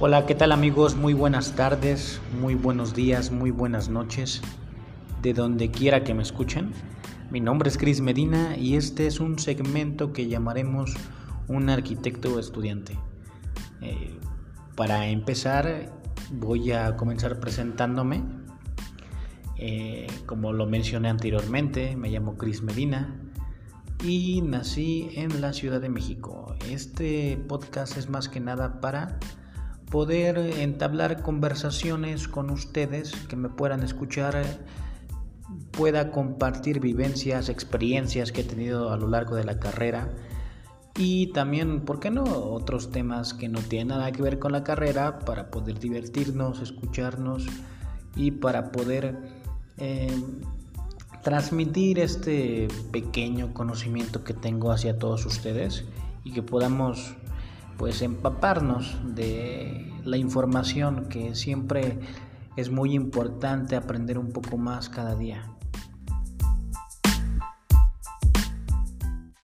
Hola, ¿qué tal amigos? Muy buenas tardes, muy buenos días, muy buenas noches, de donde quiera que me escuchen. Mi nombre es Cris Medina y este es un segmento que llamaremos un arquitecto estudiante. Eh, para empezar, voy a comenzar presentándome. Eh, como lo mencioné anteriormente, me llamo Cris Medina y nací en la Ciudad de México. Este podcast es más que nada para poder entablar conversaciones con ustedes que me puedan escuchar, pueda compartir vivencias, experiencias que he tenido a lo largo de la carrera y también, ¿por qué no?, otros temas que no tienen nada que ver con la carrera para poder divertirnos, escucharnos y para poder eh, transmitir este pequeño conocimiento que tengo hacia todos ustedes y que podamos pues empaparnos de la información que siempre es muy importante aprender un poco más cada día.